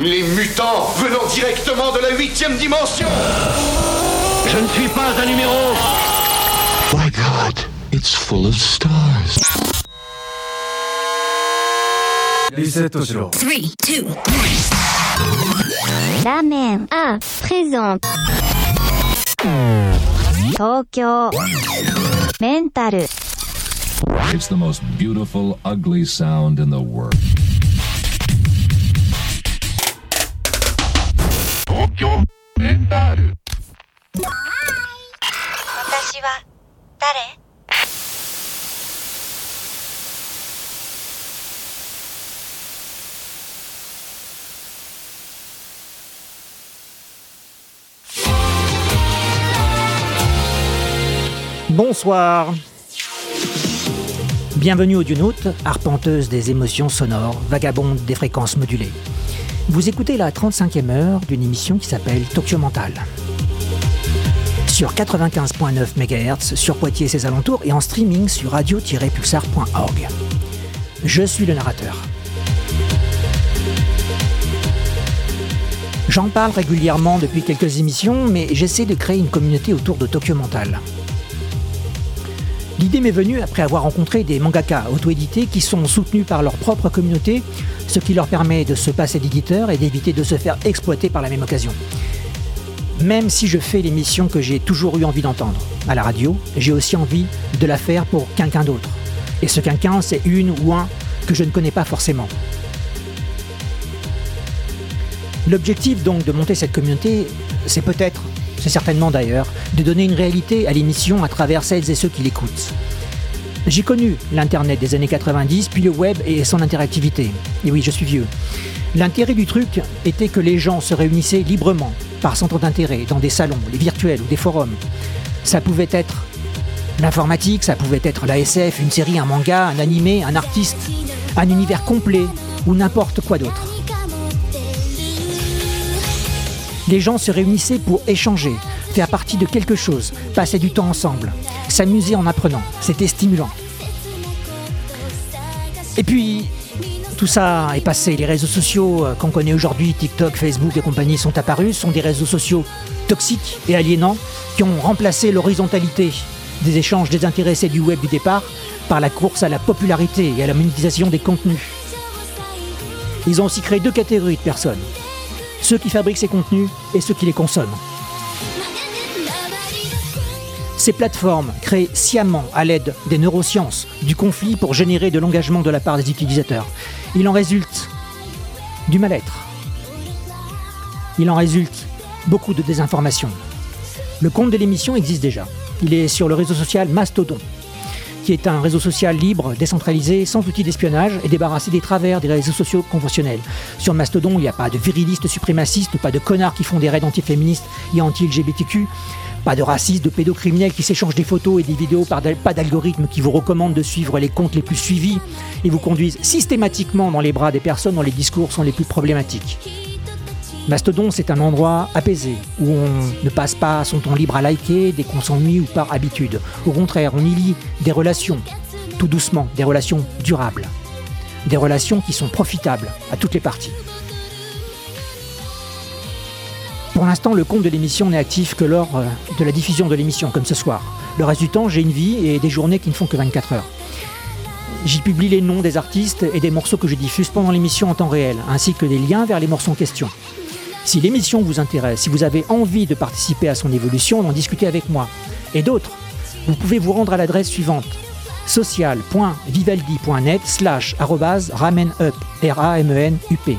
Les mutants venant directement de la huitième dimension Je ne suis pas un numéro My God, it's full of stars. Lise Toshiro. 3, 2, Ramen A présente 東京メンタル It's the most beautiful, ugly sound in the world. 私は誰 Bonsoir. Bienvenue au Dunout, arpenteuse des émotions sonores, vagabonde des fréquences modulées. Vous écoutez la 35e heure d'une émission qui s'appelle Tokyo Mental. Sur 95.9 MHz, sur Poitiers et ses alentours, et en streaming sur radio-pulsar.org. Je suis le narrateur. J'en parle régulièrement depuis quelques émissions, mais j'essaie de créer une communauté autour de Tokyo Mental. L'idée m'est venue après avoir rencontré des mangaka auto-édités qui sont soutenus par leur propre communauté, ce qui leur permet de se passer d'éditeur et d'éviter de se faire exploiter par la même occasion. Même si je fais l'émission que j'ai toujours eu envie d'entendre à la radio, j'ai aussi envie de la faire pour quelqu'un d'autre. Et ce quelqu'un, c'est une ou un que je ne connais pas forcément. L'objectif donc de monter cette communauté, c'est peut-être, c'est certainement d'ailleurs, de donner une réalité à l'émission à travers celles et ceux qui l'écoutent. J'ai connu l'Internet des années 90, puis le web et son interactivité. Et oui, je suis vieux. L'intérêt du truc était que les gens se réunissaient librement, par centre d'intérêt, dans des salons, les virtuels ou des forums. Ça pouvait être l'informatique, ça pouvait être la SF, une série, un manga, un animé, un artiste, un univers complet ou n'importe quoi d'autre. Les gens se réunissaient pour échanger, faire partie de quelque chose, passer du temps ensemble, s'amuser en apprenant. C'était stimulant. Et puis, tout ça est passé. Les réseaux sociaux euh, qu'on connaît aujourd'hui, TikTok, Facebook et compagnie, sont apparus, sont des réseaux sociaux toxiques et aliénants qui ont remplacé l'horizontalité des échanges désintéressés du web du départ par la course à la popularité et à la monétisation des contenus. Ils ont aussi créé deux catégories de personnes. Ceux qui fabriquent ces contenus et ceux qui les consomment. Ces plateformes créent sciemment à l'aide des neurosciences du conflit pour générer de l'engagement de la part des utilisateurs. Il en résulte du mal-être. Il en résulte beaucoup de désinformation. Le compte de l'émission existe déjà. Il est sur le réseau social Mastodon, est un réseau social libre, décentralisé, sans outils d'espionnage et débarrassé des travers des réseaux sociaux conventionnels. Sur Mastodon, il n'y a pas de virilistes suprémacistes, pas de connards qui font des raids antiféministes et anti-LGBTQ, pas de racistes, de pédocriminels qui s'échangent des photos et des vidéos, pas d'algorithmes qui vous recommandent de suivre les comptes les plus suivis et vous conduisent systématiquement dans les bras des personnes dont les discours sont les plus problématiques. Mastodon, c'est un endroit apaisé, où on ne passe pas son temps libre à liker dès qu'on s'ennuie ou par habitude. Au contraire, on y lit des relations, tout doucement, des relations durables. Des relations qui sont profitables à toutes les parties. Pour l'instant, le compte de l'émission n'est actif que lors euh, de la diffusion de l'émission, comme ce soir. Le reste du temps, j'ai une vie et des journées qui ne font que 24 heures. J'y publie les noms des artistes et des morceaux que je diffuse pendant l'émission en temps réel, ainsi que des liens vers les morceaux en question. Si l'émission vous intéresse, si vous avez envie de participer à son évolution, d'en discuter avec moi et d'autres, vous pouvez vous rendre à l'adresse suivante social.vivaldi.net slash ramenup, R-A-M-E-N-U-P.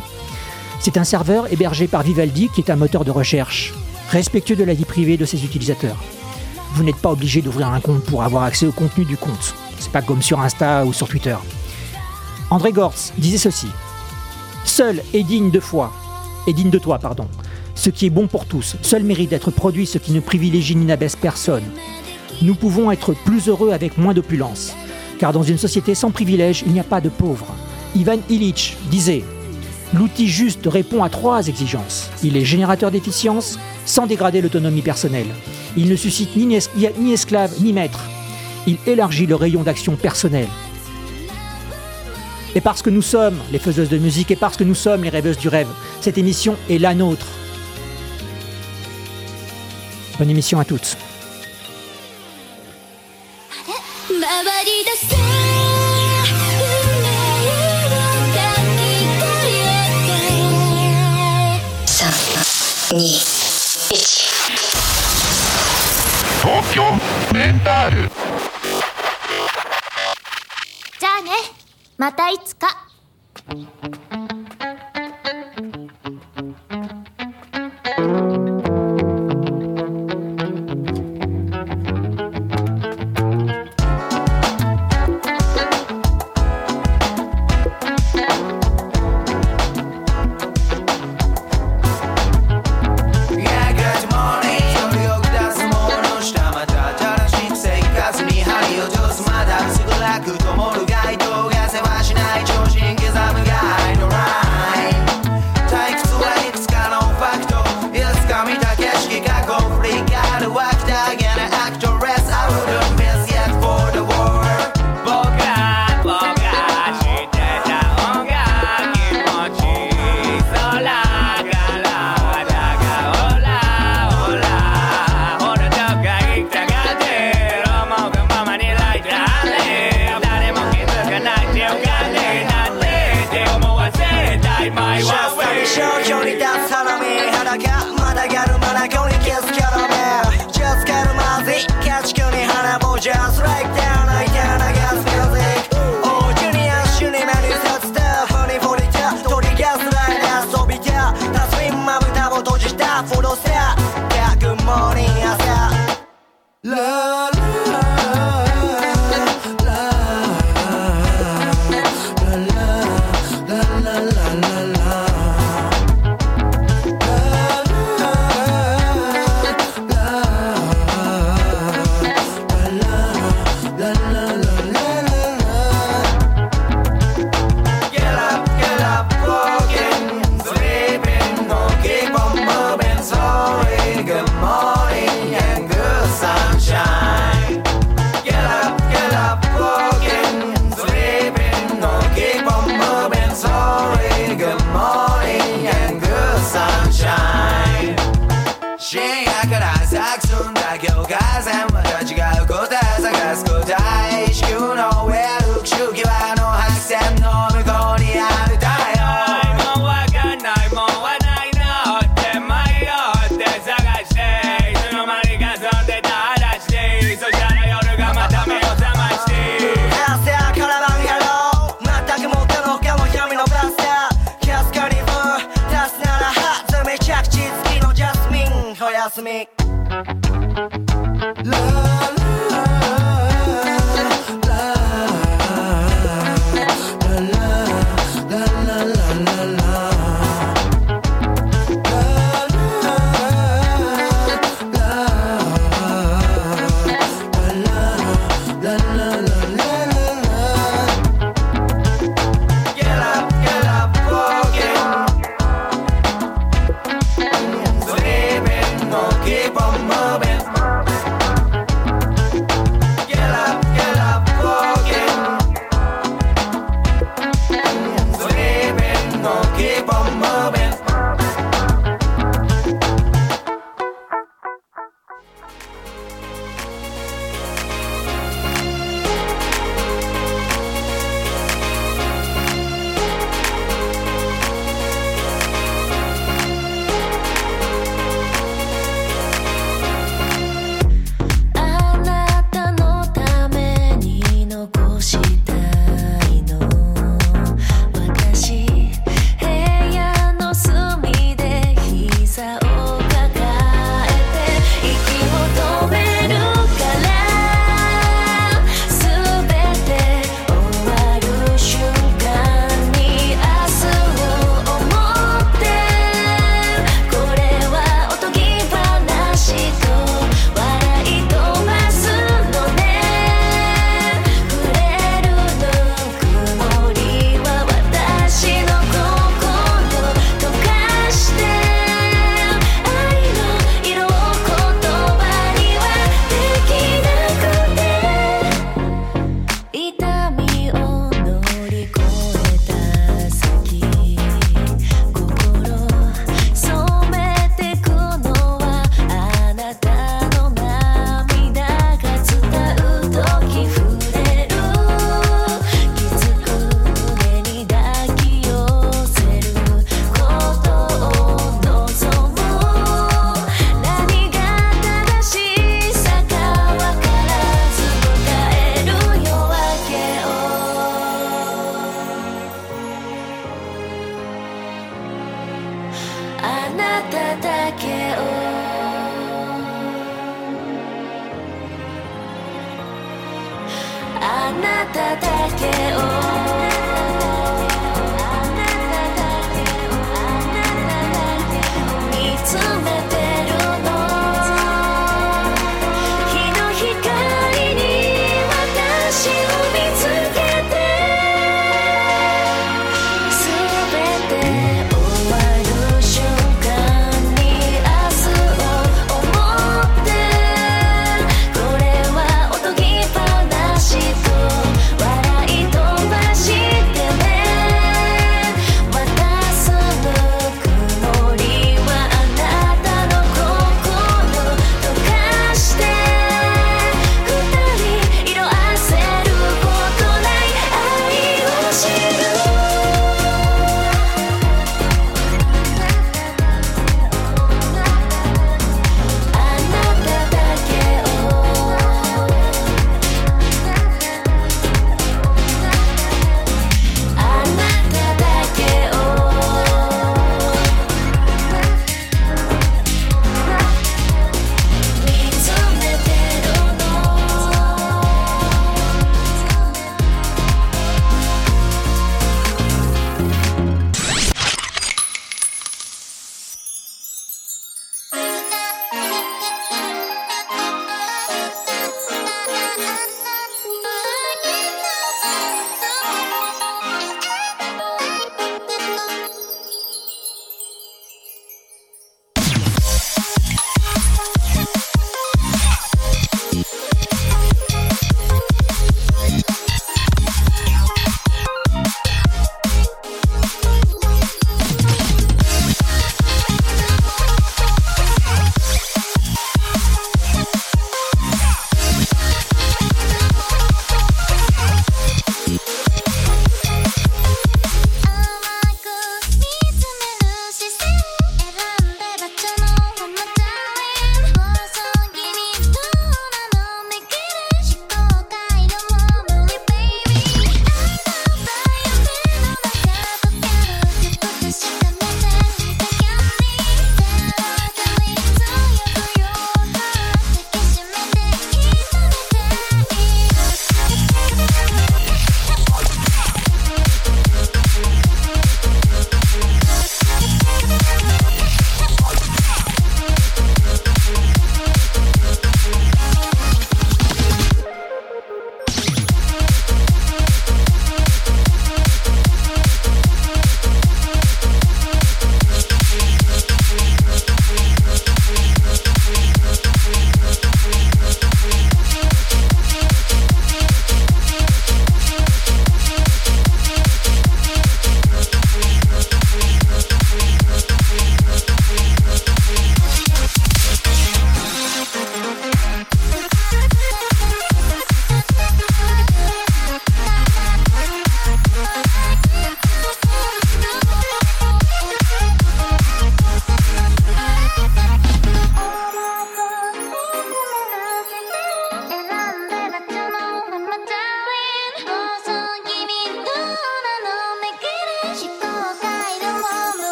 C'est un serveur hébergé par Vivaldi qui est un moteur de recherche, respectueux de la vie privée de ses utilisateurs. Vous n'êtes pas obligé d'ouvrir un compte pour avoir accès au contenu du compte. C'est pas comme sur Insta ou sur Twitter. André Gortz disait ceci. Seul est digne de foi, est digne de toi, pardon. Ce qui est bon pour tous, seul mérite d'être produit ce qui ne privilégie ni n'abaisse personne. Nous pouvons être plus heureux avec moins d'opulence, car dans une société sans privilèges, il n'y a pas de pauvres. Ivan Illich disait L'outil juste répond à trois exigences. Il est générateur d'efficience sans dégrader l'autonomie personnelle. Il ne suscite ni, es ni esclave ni maître. Il élargit le rayon d'action personnel. Et parce que nous sommes les faiseuses de musique et parce que nous sommes les rêveuses du rêve, cette émission est la nôtre. Bonne émission à toutes. Tokyo Mental. またいつか。Love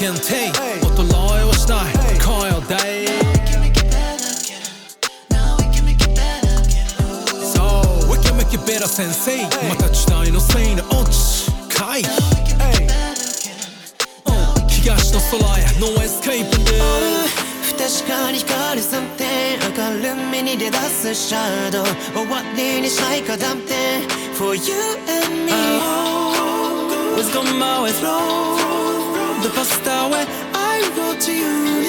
TNT 音漏えはしない今夜で So we can make it better 先生また時代のせいのオチ回東の空へ No escaping this 確かに光る something 明るみに出だすシャドウ終わりにしたいかだって For you and me. I always come always flow the first hour I wrote to you.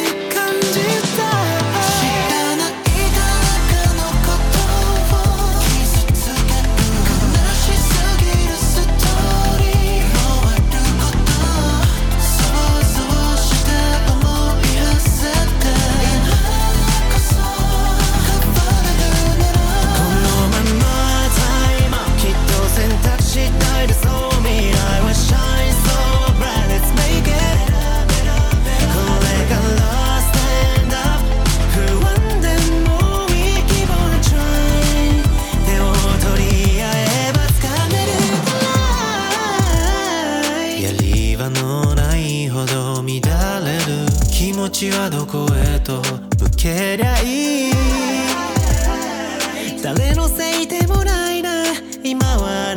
道はどこへと向けりゃいい。誰のせいでもないな。今は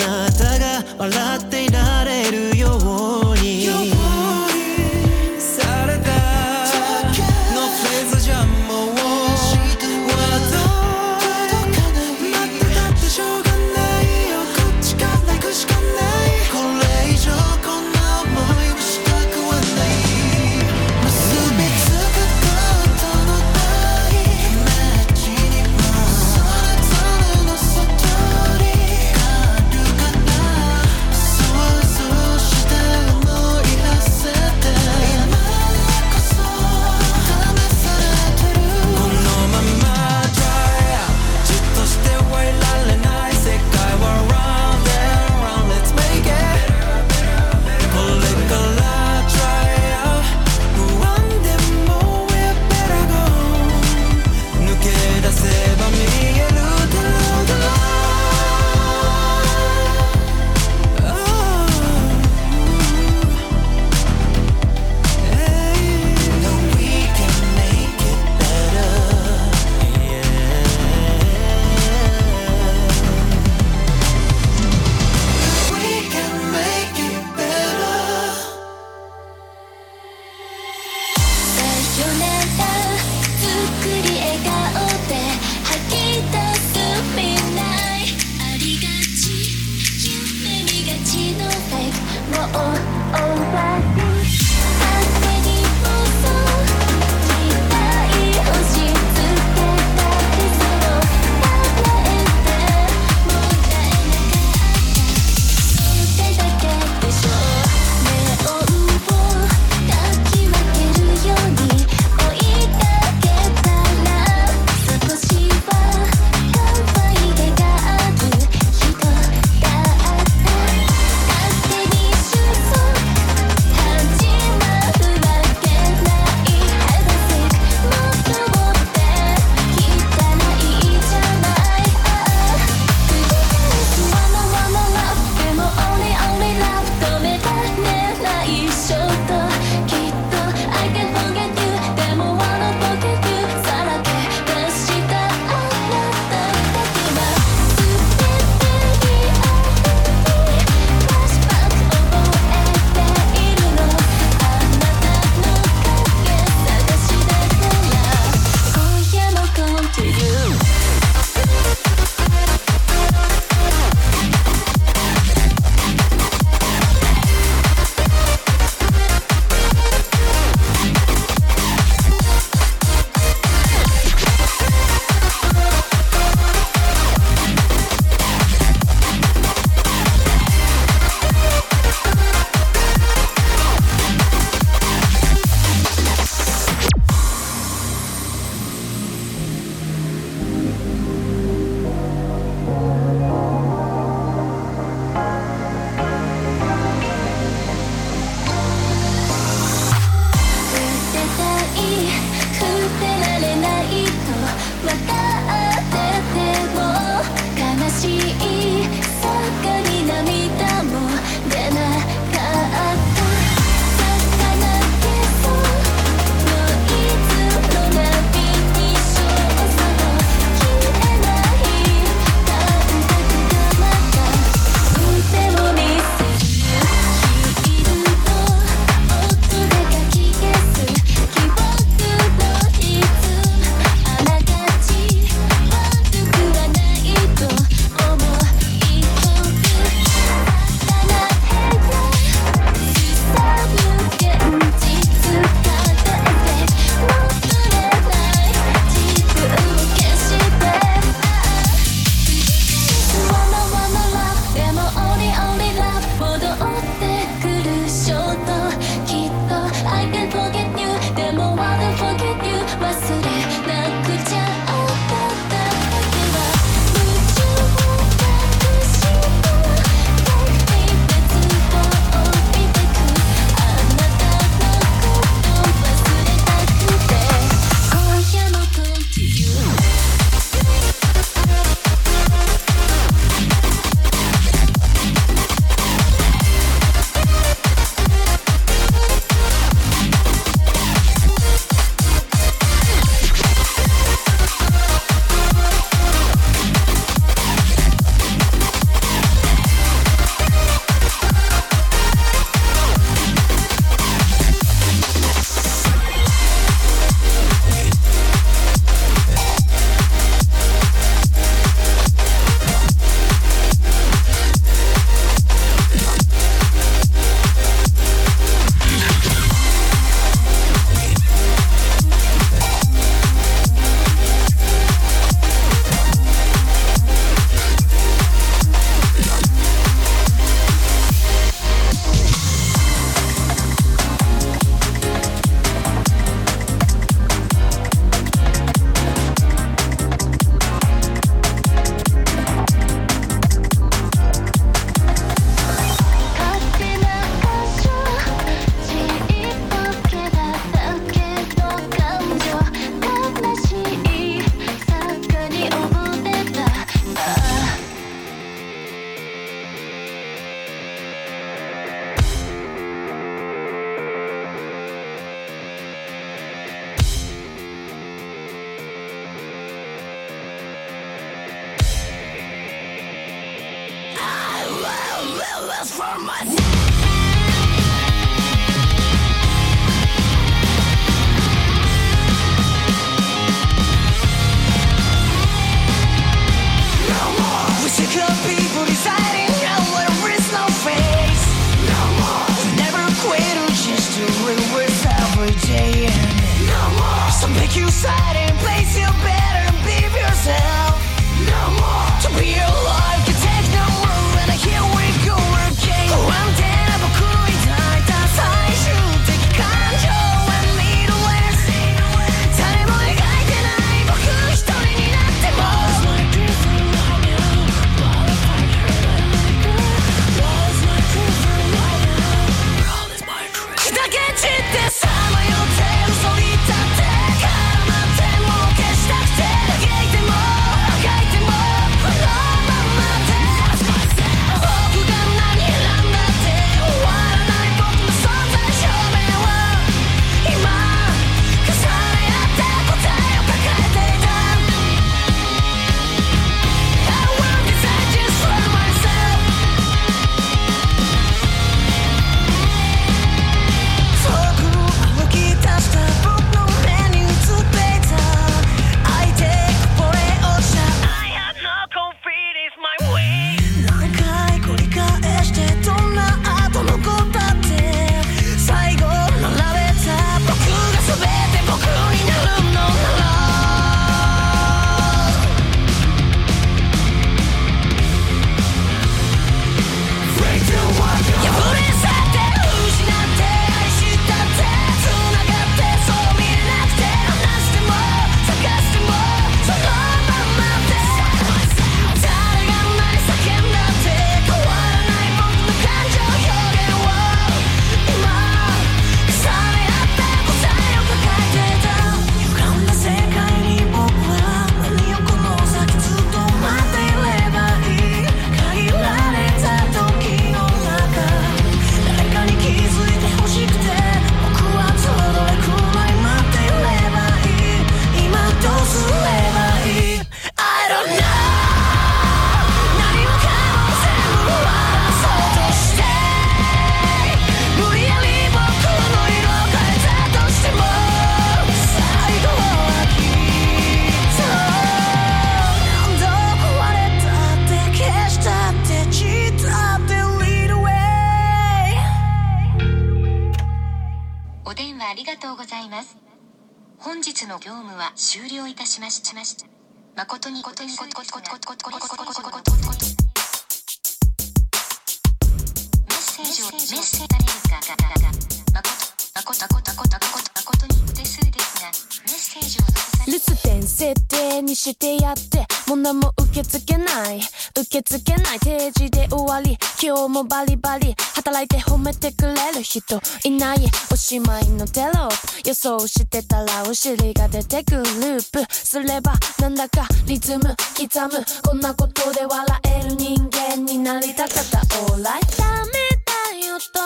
人いないおしまいのテロ。ップ予想してたらお尻が出てくループ。すればなんだかリズム刻むこんなことで笑える人間になりたかった。オーライダメだよと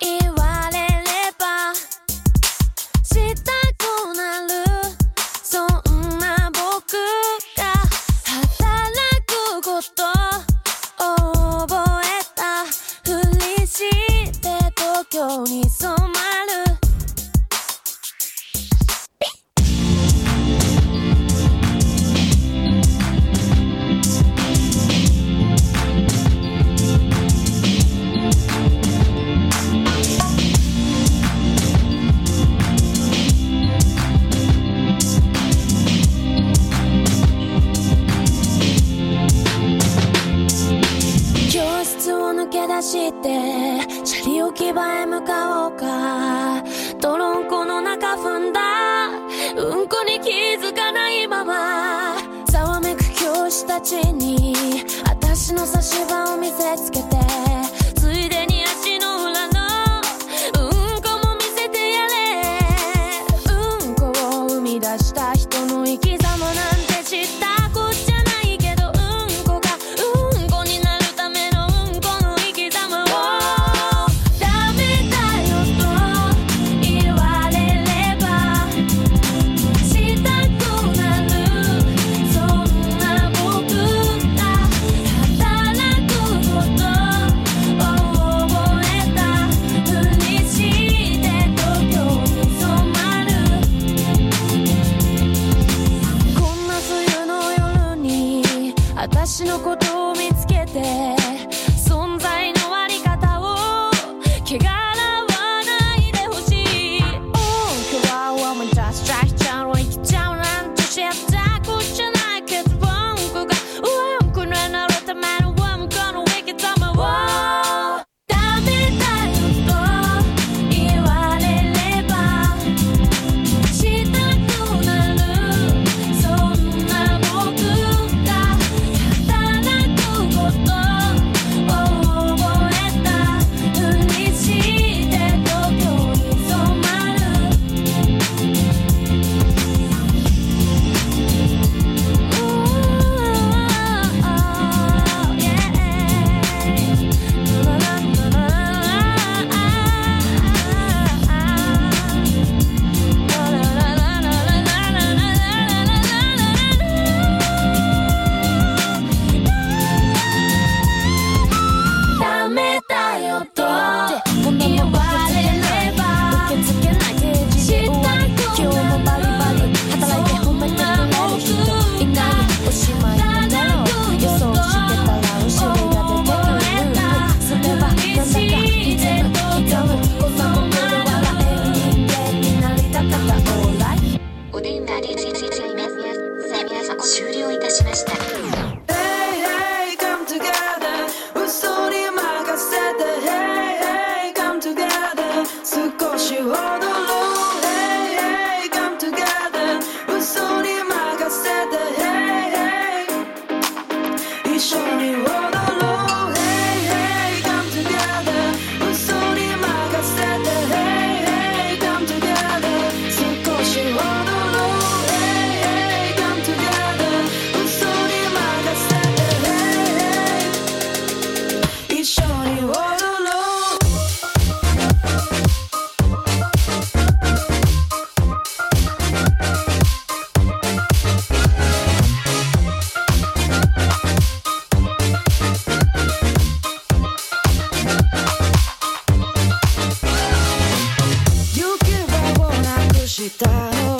言われればしたくなる。そんな僕が働くこと。don't need so much.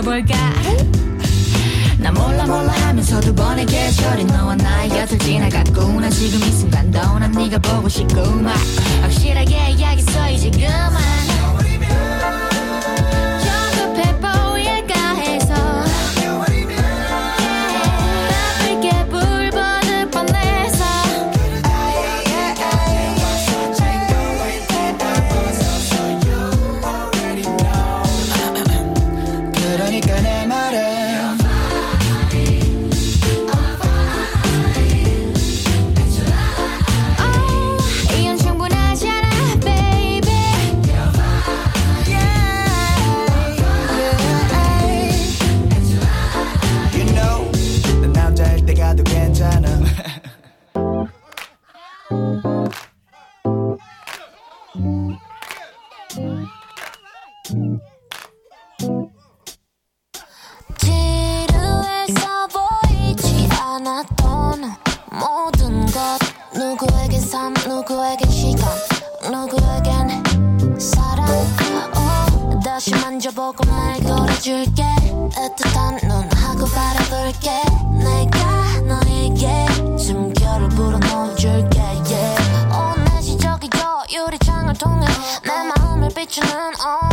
또 볼까? 나 몰라 몰라 하면서 두 번의 계절이 너와 나의 곁을 지나갔구나 지금 이 순간도 난 네가 보고 싶구만 확실하게 이야기 써 이제 그만. 내 마음을 비추는 on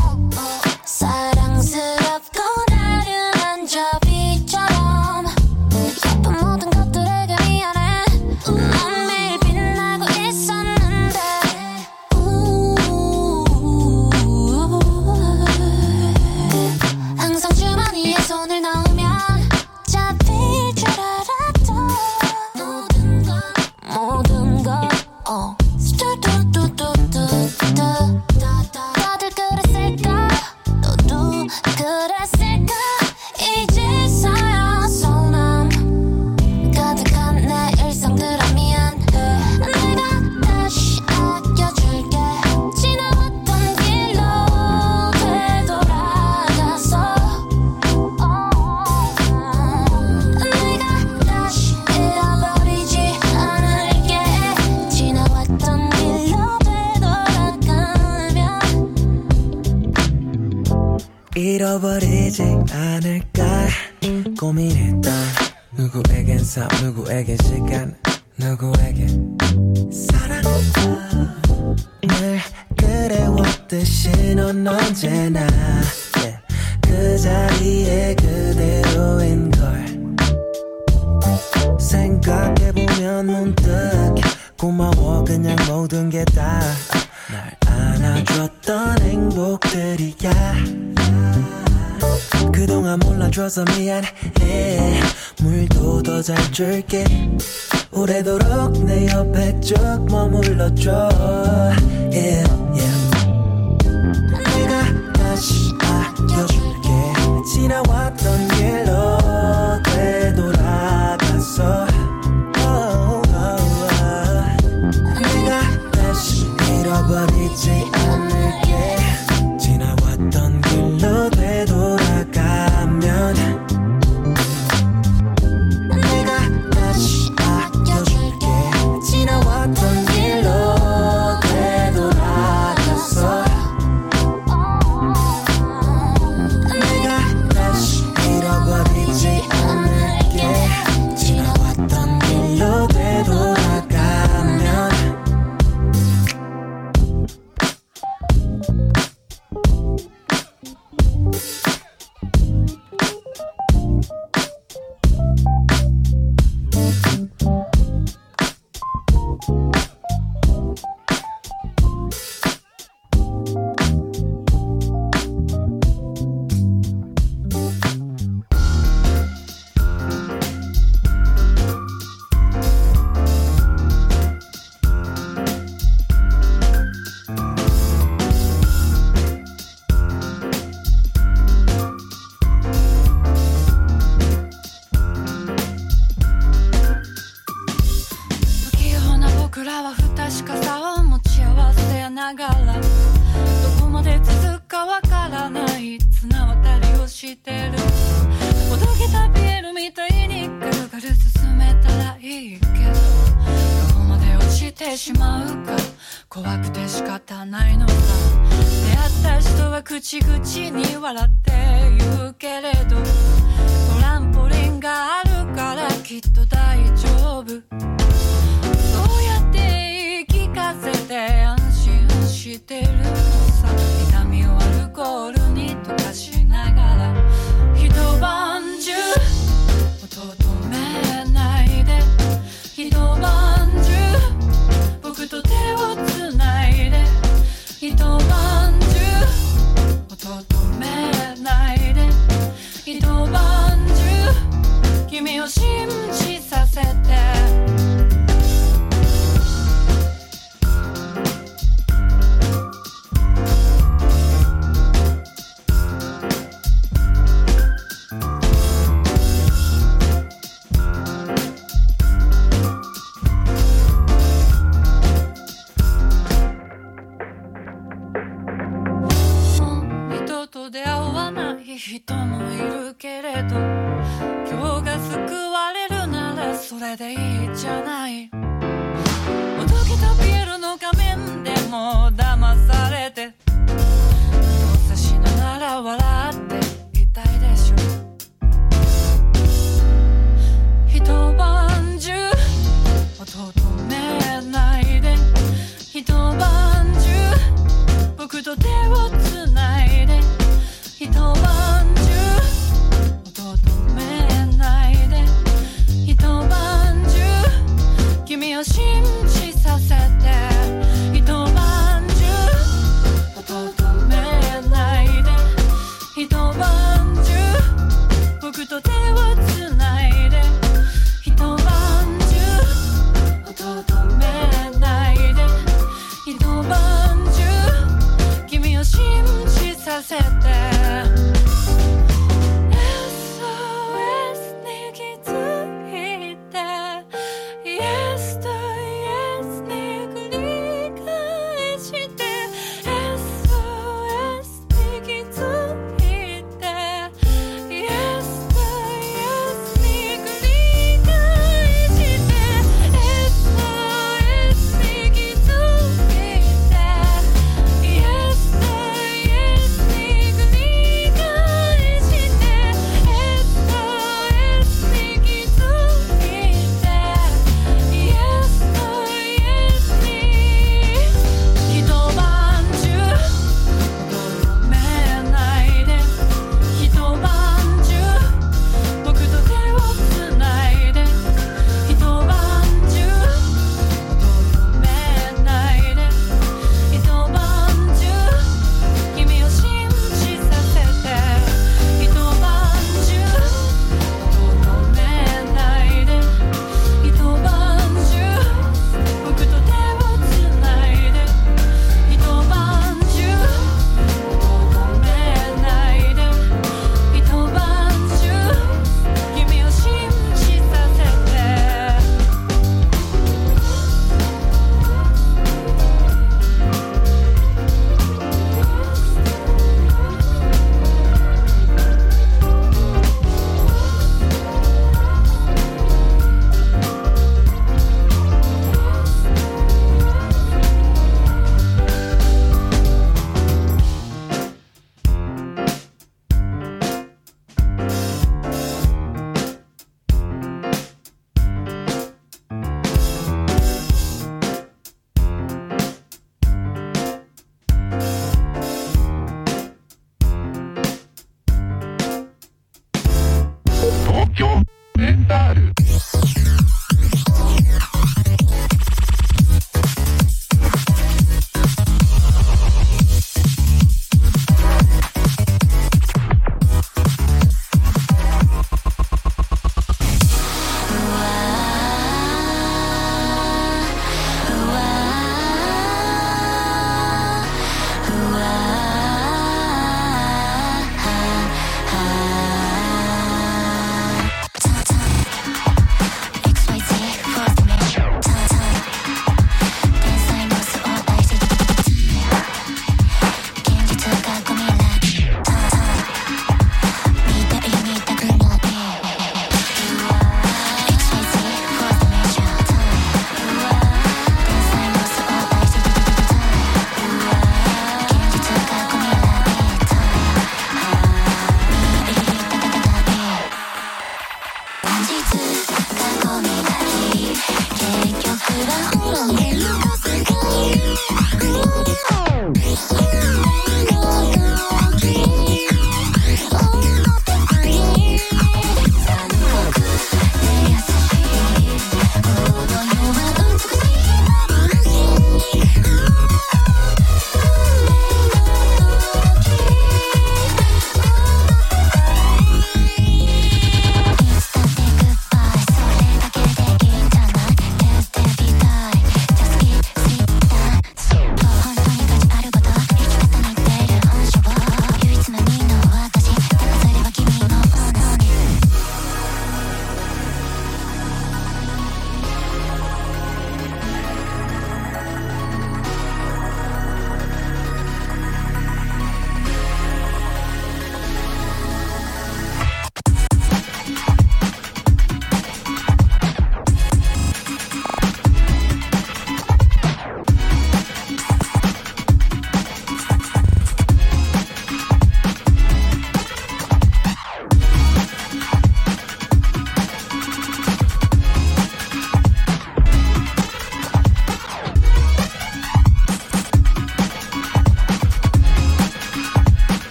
DJ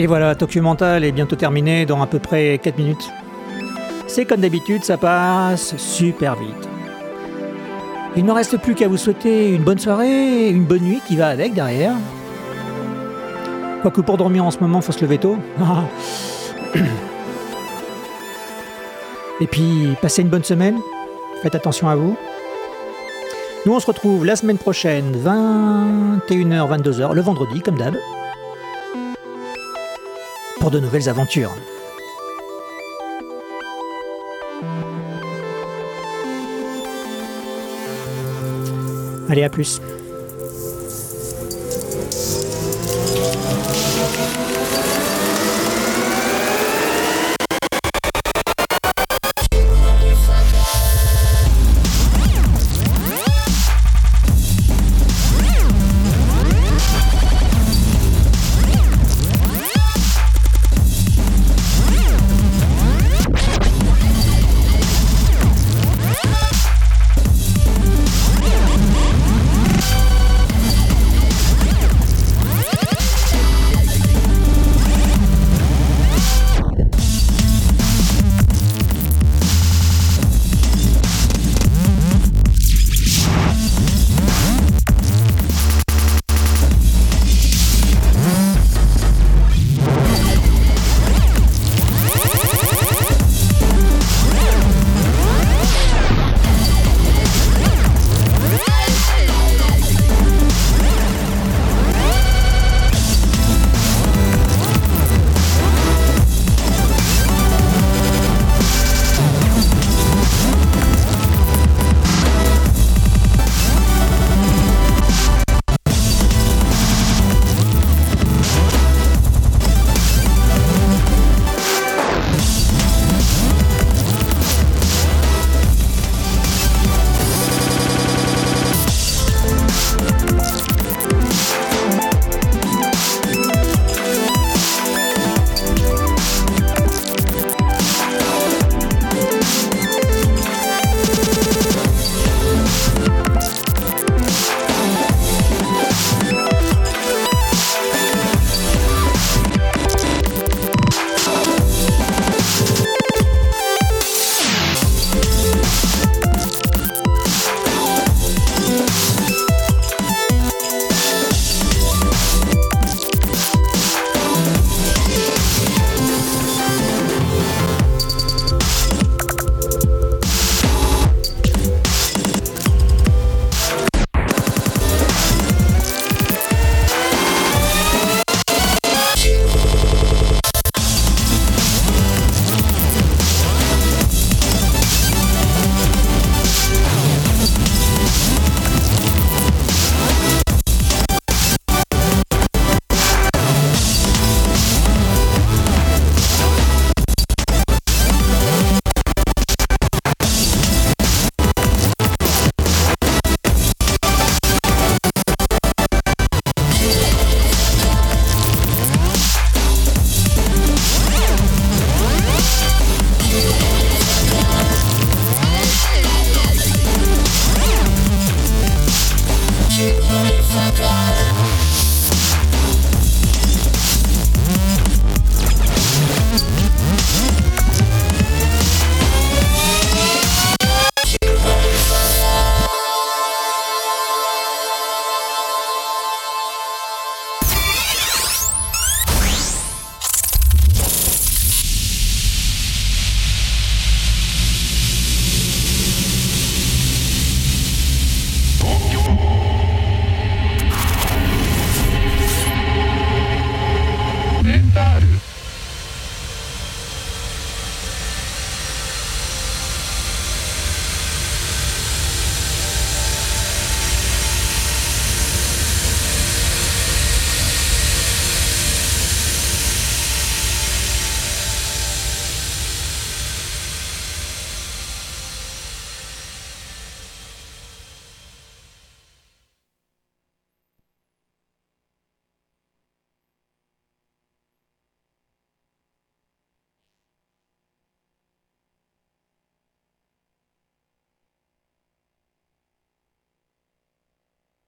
Et voilà, Tokyo Mental est bientôt terminé dans à peu près 4 minutes. C'est comme d'habitude, ça passe super vite. Il ne reste plus qu'à vous souhaiter une bonne soirée une bonne nuit qui va avec derrière. Quoique pour dormir en ce moment, faut se lever tôt. Et puis, passez une bonne semaine. Faites attention à vous. Nous, on se retrouve la semaine prochaine, 21h, 22h, le vendredi, comme d'hab, pour de nouvelles aventures. Allez, à plus.